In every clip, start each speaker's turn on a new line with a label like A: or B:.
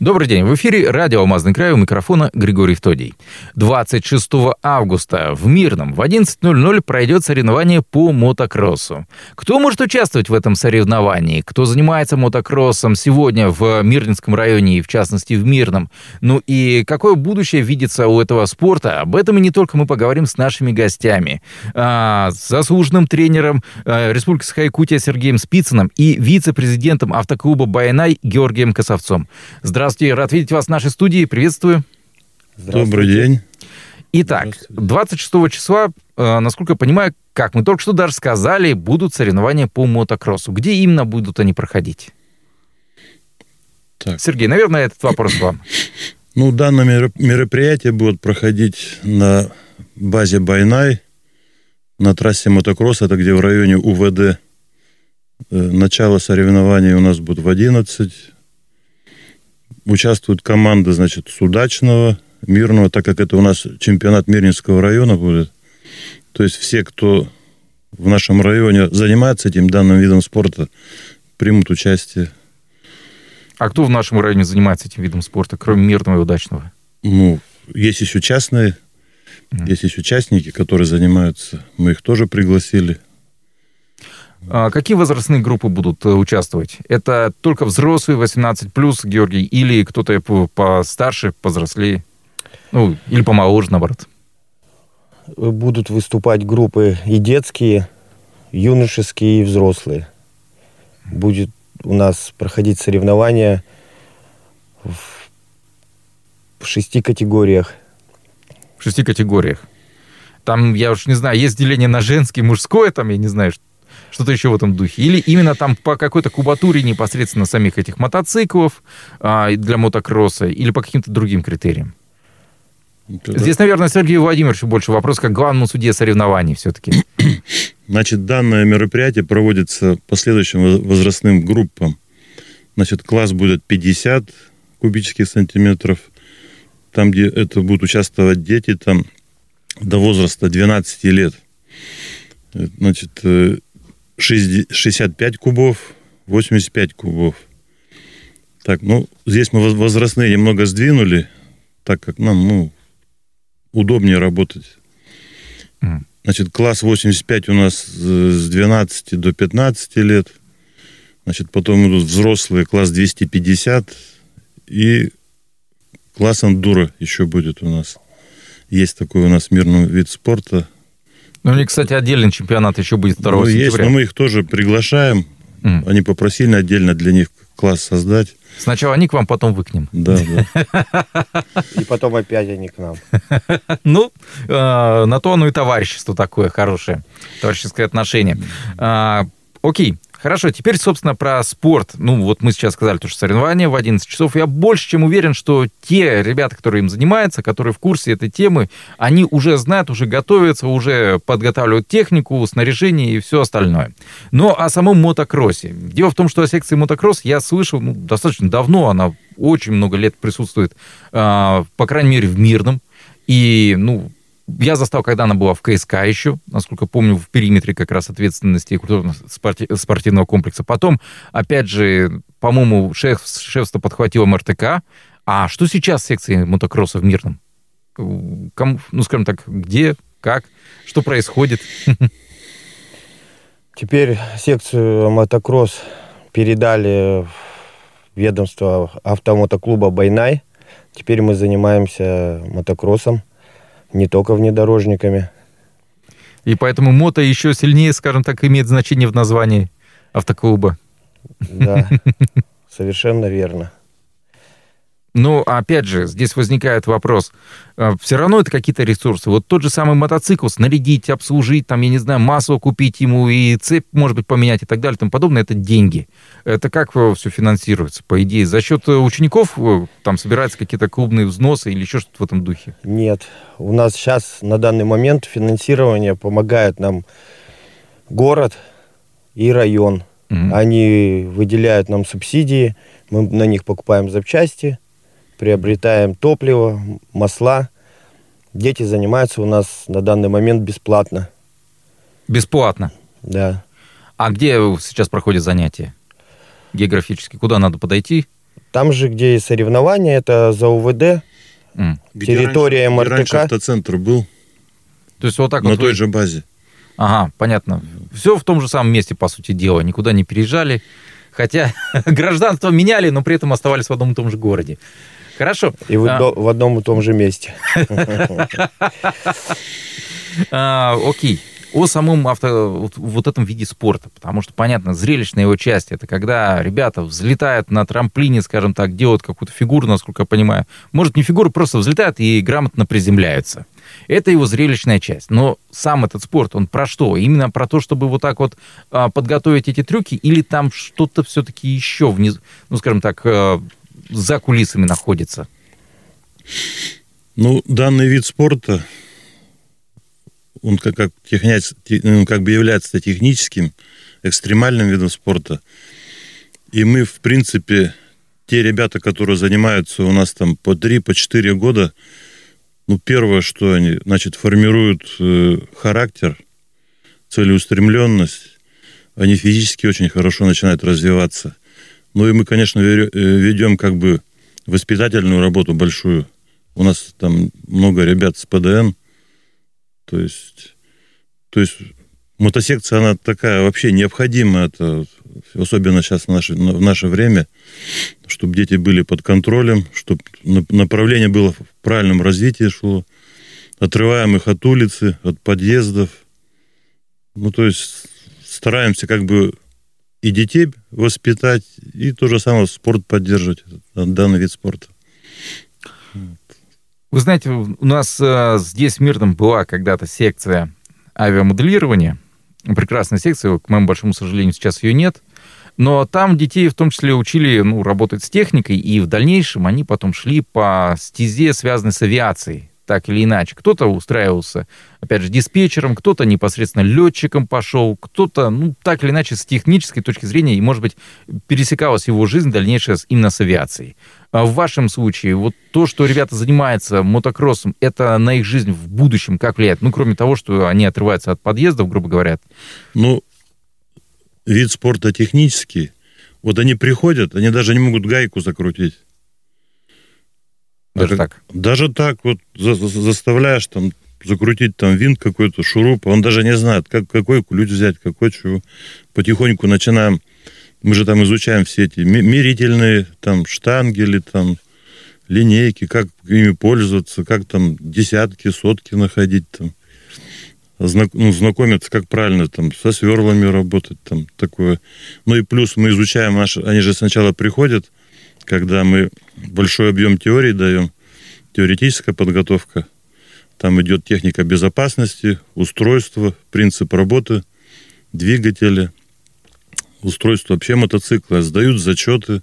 A: Добрый день. В эфире радио «Алмазный край» у микрофона Григорий Втодий. 26 августа в Мирном в 11.00 пройдет соревнование по мотокроссу. Кто может участвовать в этом соревновании? Кто занимается мотокроссом сегодня в Мирнинском районе и, в частности, в Мирном? Ну и какое будущее видится у этого спорта? Об этом и не только мы поговорим с нашими гостями. А, с заслуженным тренером а, Республики Саха-Якутия Сергеем Спицыным и вице-президентом автоклуба «Байнай» Георгием Косовцом. Здравствуйте. Здравствуйте, рад видеть вас в нашей студии. Приветствую.
B: Добрый день.
A: Итак, 26 числа, э, насколько я понимаю, как мы только что даже сказали, будут соревнования по мотокроссу. Где именно будут они проходить? Так. Сергей, наверное, этот вопрос вам.
B: Ну, данное мероприятие будет проходить на базе Байнай, на трассе мотокросса, это где в районе УВД. Э, начало соревнований у нас будет в 11, участвуют команды, значит, Судачного, Мирного, так как это у нас чемпионат Мирнинского района будет. То есть все, кто в нашем районе занимается этим данным видом спорта, примут участие.
A: А кто в нашем районе занимается этим видом спорта, кроме Мирного и Удачного?
B: Ну, есть еще частные, mm. есть еще участники, которые занимаются. Мы их тоже пригласили.
A: А какие возрастные группы будут э, участвовать? Это только взрослые 18 плюс, Георгий, или кто-то постарше, повзрослее? Ну, или помоложе, наоборот?
C: Будут выступать группы и детские, юношеские, и взрослые. Будет у нас проходить соревнования в шести категориях.
A: В шести категориях. Там, я уж не знаю, есть деление на женский, мужское, там, я не знаю, что-то еще в этом духе? Или именно там по какой-то кубатуре непосредственно самих этих мотоциклов а, для мотокросса, или по каким-то другим критериям? Это Здесь, наверное, Сергею Владимировичу больше вопрос, как главному судье соревнований все-таки.
B: Значит, данное мероприятие проводится по следующим возрастным группам. Значит, класс будет 50 кубических сантиметров. Там, где это будут участвовать дети, там до возраста 12 лет. Значит, э, 65 кубов, 85 кубов. Так, ну, здесь мы возрастные немного сдвинули, так как нам, ну, удобнее работать. Значит, класс 85 у нас с 12 до 15 лет. Значит, потом идут взрослые, класс 250. И класс андура еще будет у нас. Есть такой у нас мирный вид спорта –
A: ну, у них, кстати, отдельный чемпионат еще будет 2 ну,
B: сентября. Есть, но мы их тоже приглашаем. Mm. Они попросили отдельно для них класс создать.
A: Сначала они к вам, потом вы к ним.
B: Да, да.
C: И потом опять они к нам.
A: Ну, э, на то оно и товарищество такое хорошее, товарищеское отношение. А, окей, Хорошо, теперь, собственно, про спорт. Ну, вот мы сейчас сказали, то, что соревнования в 11 часов. Я больше чем уверен, что те ребята, которые им занимаются, которые в курсе этой темы, они уже знают, уже готовятся, уже подготавливают технику, снаряжение и все остальное. Но о самом мотокроссе. Дело в том, что о секции мотокросс я слышал ну, достаточно давно. Она очень много лет присутствует, э, по крайней мере, в Мирном. И, ну, я застал, когда она была в КСК еще, насколько помню, в периметре как раз ответственности культурно-спортивного комплекса. Потом, опять же, по-моему, шеф, шефство подхватило МРТК. А что сейчас с секцией мотокросса в Мирном? Кому, ну, скажем так, где, как, что происходит?
C: Теперь секцию мотокросс передали в ведомство автомотоклуба «Байнай». Теперь мы занимаемся мотокроссом не только внедорожниками.
A: И поэтому мото еще сильнее, скажем так, имеет значение в названии автоклуба.
C: Да, совершенно верно.
A: Но, опять же, здесь возникает вопрос. А, Все равно это какие-то ресурсы. Вот тот же самый мотоцикл снарядить, обслужить, там, я не знаю, масло купить ему и цепь, может быть, поменять и так далее и тому подобное, это деньги. Это как все финансируется, по идее? За счет э, учеников э, там собираются какие-то клубные взносы или еще что-то в этом духе?
C: Нет. У нас сейчас на данный момент финансирование помогает нам город и район. Угу. Они выделяют нам субсидии, мы на них покупаем запчасти – приобретаем топливо, масла. Дети занимаются у нас на данный момент бесплатно.
A: Бесплатно.
C: Да.
A: А где сейчас проходят занятия? Географически. Куда надо подойти?
C: Там же, где и соревнования, это за УВД.
B: Где
C: Территория
B: раньше, где раньше
C: МРТК.
B: автоцентр был,
A: То есть вот так
B: на
A: вот...
B: той
A: вы-
B: же базе.
A: Ага, понятно. Все в том же самом месте, по сути дела. Никуда не переезжали. Хотя гражданство меняли, но при этом оставались в одном и том же городе. Хорошо.
C: и в,
A: А,
C: в одном и том же месте.
A: а, окей. О самом авто, вот, вот этом виде спорта. Потому что, понятно, зрелищная его часть это когда ребята взлетают на трамплине, скажем так, делают какую-то фигуру, насколько я понимаю. Может, не фигуру, просто взлетают и грамотно приземляются. Это его зрелищная часть. Но сам этот спорт, он про что? Именно про то, чтобы вот так вот а, подготовить эти трюки, или там что-то все-таки еще внизу, ну, скажем так, э, за кулисами находится?
B: Ну, данный вид спорта, он как, как, техня- те- ну, как бы является техническим, экстремальным видом спорта. И мы, в принципе, те ребята, которые занимаются у нас там по 3, по 4 года, ну, первое, что они, значит, формируют э, характер, целеустремленность, они физически очень хорошо начинают развиваться. Ну и мы, конечно, э, ведем как бы воспитательную работу большую. У нас там много ребят с ПДН. То есть, то есть мотосекция, она такая вообще необходима, это, особенно сейчас в наше, в наше время, чтобы дети были под контролем, чтобы направление было в правильном развитии шло. Отрываем их от улицы, от подъездов. Ну, то есть стараемся как бы и детей воспитать, и то же самое спорт поддерживать, данный вид спорта.
A: Вы знаете, у нас э, здесь в Мирном была когда-то секция авиамоделирования. Прекрасная секция, к моему большому сожалению, сейчас ее нет. Но там детей в том числе учили ну, работать с техникой, и в дальнейшем они потом шли по стезе, связанной с авиацией, так или иначе. Кто-то устраивался, опять же, диспетчером, кто-то непосредственно летчиком пошел, кто-то, ну, так или иначе, с технической точки зрения, и, может быть, пересекалась его жизнь дальнейшая именно с авиацией. А в вашем случае, вот то, что ребята занимаются мотокроссом, это на их жизнь в будущем как влияет? Ну, кроме того, что они отрываются от подъездов, грубо говоря.
B: Ну, вид спорта технический. Вот они приходят, они даже не могут гайку закрутить.
A: Даже
B: А
A: так.
B: Даже так вот за- за- заставляешь там закрутить там винт какой-то, шуруп, он даже не знает, как, какой ключ взять, какой чего. Потихоньку начинаем, мы же там изучаем все эти мерительные там штангели, там линейки, как ими пользоваться, как там десятки, сотки находить там. Знак- ну, знакомиться, как правильно там со сверлами работать, там такое. Ну и плюс мы изучаем наши, они же сначала приходят, когда мы большой объем теории даем, теоретическая подготовка, там идет техника безопасности, устройство, принцип работы, двигатели, устройство вообще мотоцикла, сдают зачеты.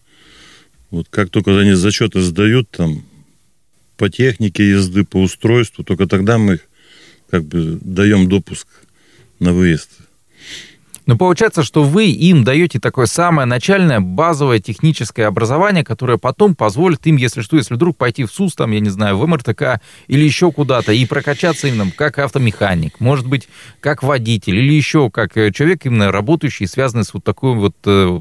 B: Вот как только они зачеты сдают, там, по технике езды, по устройству, только тогда мы их как бы даем допуск на выезд.
A: Но получается, что вы им даете такое самое начальное базовое техническое образование, которое потом позволит им, если что, если вдруг пойти в СУС, там, я не знаю, в МРТК или еще куда-то, и прокачаться именно как автомеханик, может быть, как водитель, или еще как э, человек именно работающий, связанный с вот такой вот э,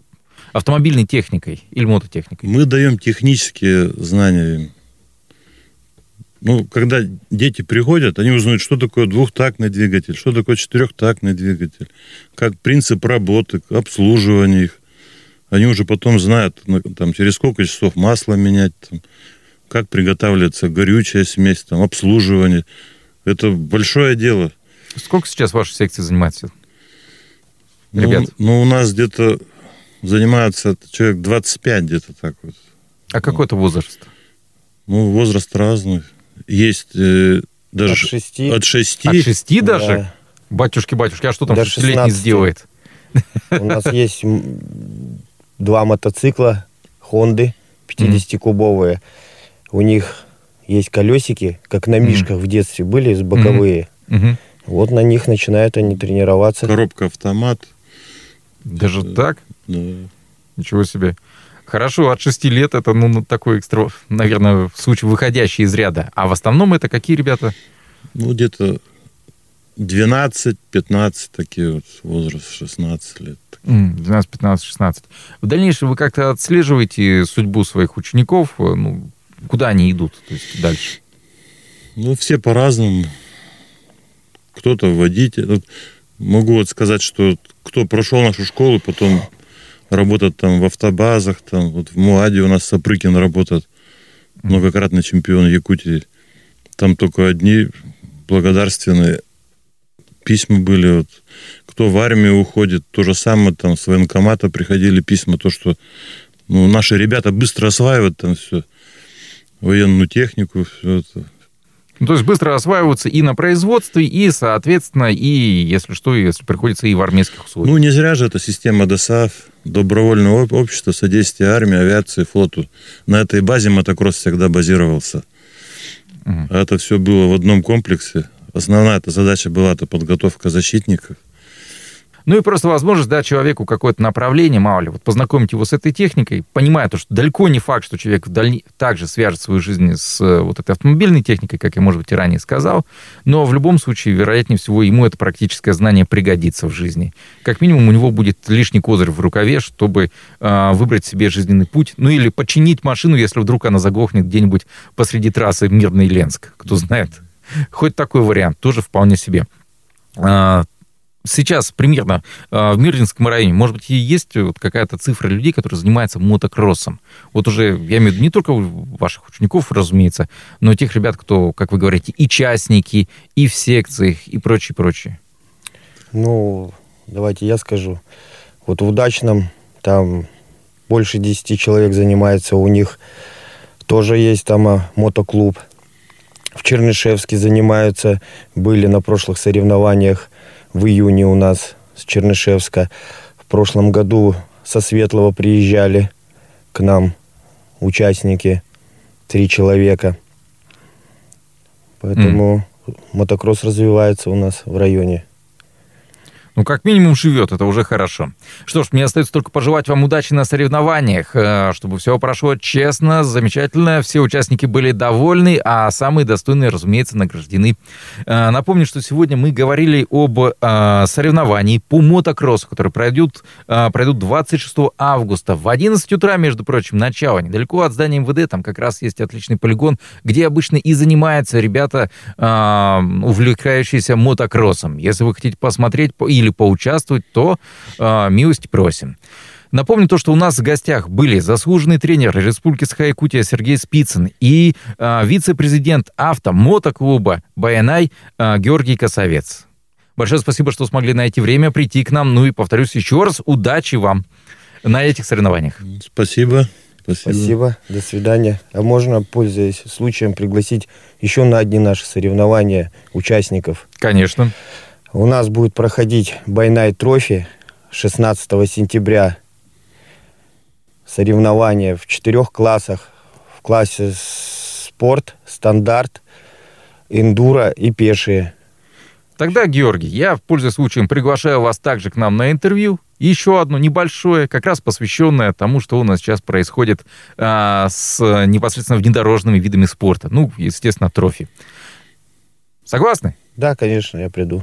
A: автомобильной техникой или мототехникой.
B: Мы даем технические знания. Ну, когда дети приходят, они узнают, что такое двухтактный двигатель, что такое четырехтактный двигатель, как принцип работы, обслуживания их. Они уже потом знают, ну, там, через сколько часов масло менять, там, как приготавливается горючая смесь, там, обслуживание. Это большое дело.
A: Сколько сейчас ваша секция занимается?
B: Ну,
A: Ребят.
B: Ну, у нас где-то занимаются человек 25 где-то так вот.
A: А какой это возраст?
B: Ну, возраст разный. Есть э, даже
C: От шести.
B: от 6.
A: От шести даже?
C: Да.
A: Батюшки, батюшки, а что там
C: До
A: шестилетний
C: 16.
A: сделает?
C: У нас есть два мотоцикла Хонды 50-кубовые. У них есть колесики, как на мишках в детстве были, с боковые. Вот на них начинают они тренироваться.
B: Коробка автомат.
A: Даже так?
B: Да.
A: Ничего себе. Хорошо, от 6 лет это, ну, ну, такой экстра, наверное, случай выходящий из ряда. А в основном это какие ребята?
B: Ну, где-то 12-15 такие вот, возраст 16 лет.
A: 12, 15, 16. В дальнейшем вы как-то отслеживаете судьбу своих учеников, э, ну, куда они идут то есть дальше?
B: Ну, все по-разному. Кто-то водитель. Вот могу вот сказать, что кто прошел нашу школу, потом работает там в автобазах, там вот в Муаде у нас Сапрыкин работает, многократный чемпион Якутии. Там только одни благодарственные письма были. Вот, кто в армию уходит, то же самое там с военкомата приходили письма, то, что ну, наши ребята быстро осваивают там все, военную технику, все это.
A: Ну, то есть быстро осваиваются и на производстве, и, соответственно, и, если что, если приходится, и в армейских условиях.
B: Ну, не зря же эта система ДОСАФ, добровольного общества, содействия армии, авиации, флоту. На этой базе мотокросс всегда базировался. Угу. Это все было в одном комплексе. Основная эта задача была это подготовка защитников.
A: Ну и просто возможность дать человеку какое-то направление, мало ли, вот познакомить его с этой техникой, понимая то, что далеко не факт, что человек вдаль... также свяжет свою жизнь с э, вот этой автомобильной техникой, как я, может быть, и ранее сказал, но в любом случае, вероятнее всего, ему это практическое знание пригодится в жизни. Как минимум, у него будет лишний козырь в рукаве, чтобы э, выбрать себе жизненный путь, ну или починить машину, если вдруг она заглохнет где-нибудь посреди трассы Мирный Ленск, кто знает. Хоть такой вариант, тоже вполне себе. Сейчас примерно а, в Мирлинском районе, может быть, есть вот какая-то цифра людей, которые занимаются мотокроссом? Вот уже, я имею в виду не только ваших учеников, разумеется, но и тех ребят, кто, как вы говорите, и частники, и в секциях, и прочее, прочее.
C: Ну, давайте я скажу. Вот в удачном там больше 10 человек занимается, у них тоже есть там а, мотоклуб. В Чернышевске занимаются, были на прошлых соревнованиях в июне у нас с Чернышевска. В прошлом году со Светлого приезжали к нам участники, три человека. Поэтому mm. мотокросс развивается у нас в районе.
A: Ну, как минимум живет, это уже хорошо. Что ж, мне остается только пожелать вам удачи на соревнованиях, э, чтобы все прошло честно, замечательно, все участники были довольны, а самые достойные, разумеется, награждены. Э, напомню, что сегодня мы говорили об э, соревновании по мотокроссу, которые пройдут, пройдут 26 августа в 11 утра, между прочим, начало, недалеко от здания МВД, там как раз есть отличный полигон, где обычно и занимаются ребята, увлекающиеся мотокроссом. Если вы хотите посмотреть или или поучаствовать, то э, милости просим. Напомню то, что у нас в гостях были заслуженный тренер Республики Саха-Якутия Сергей Спицын и э, вице-президент автомотоклуба «Баянай» э, Георгий Косовец. Большое спасибо, что смогли найти время прийти к нам. Ну и повторюсь еще раз, удачи вам на этих соревнованиях.
B: Спасибо.
C: Спасибо. Спасибо. До свидания. А можно, пользуясь случаем, пригласить еще на одни наши соревнования участников?
A: Конечно.
C: У нас будет проходить Байнай Трофи 16 сентября. Соревнования в четырех классах. В классе спорт, стандарт, эндуро и пешие.
A: Тогда, Георгий, я, пользуясь случаем, приглашаю вас также к нам на интервью. Еще одно небольшое, как раз посвященное тому, что у нас сейчас происходит а, с непосредственно внедорожными видами спорта. Ну, естественно, трофи. Согласны?
C: Да, конечно, я приду.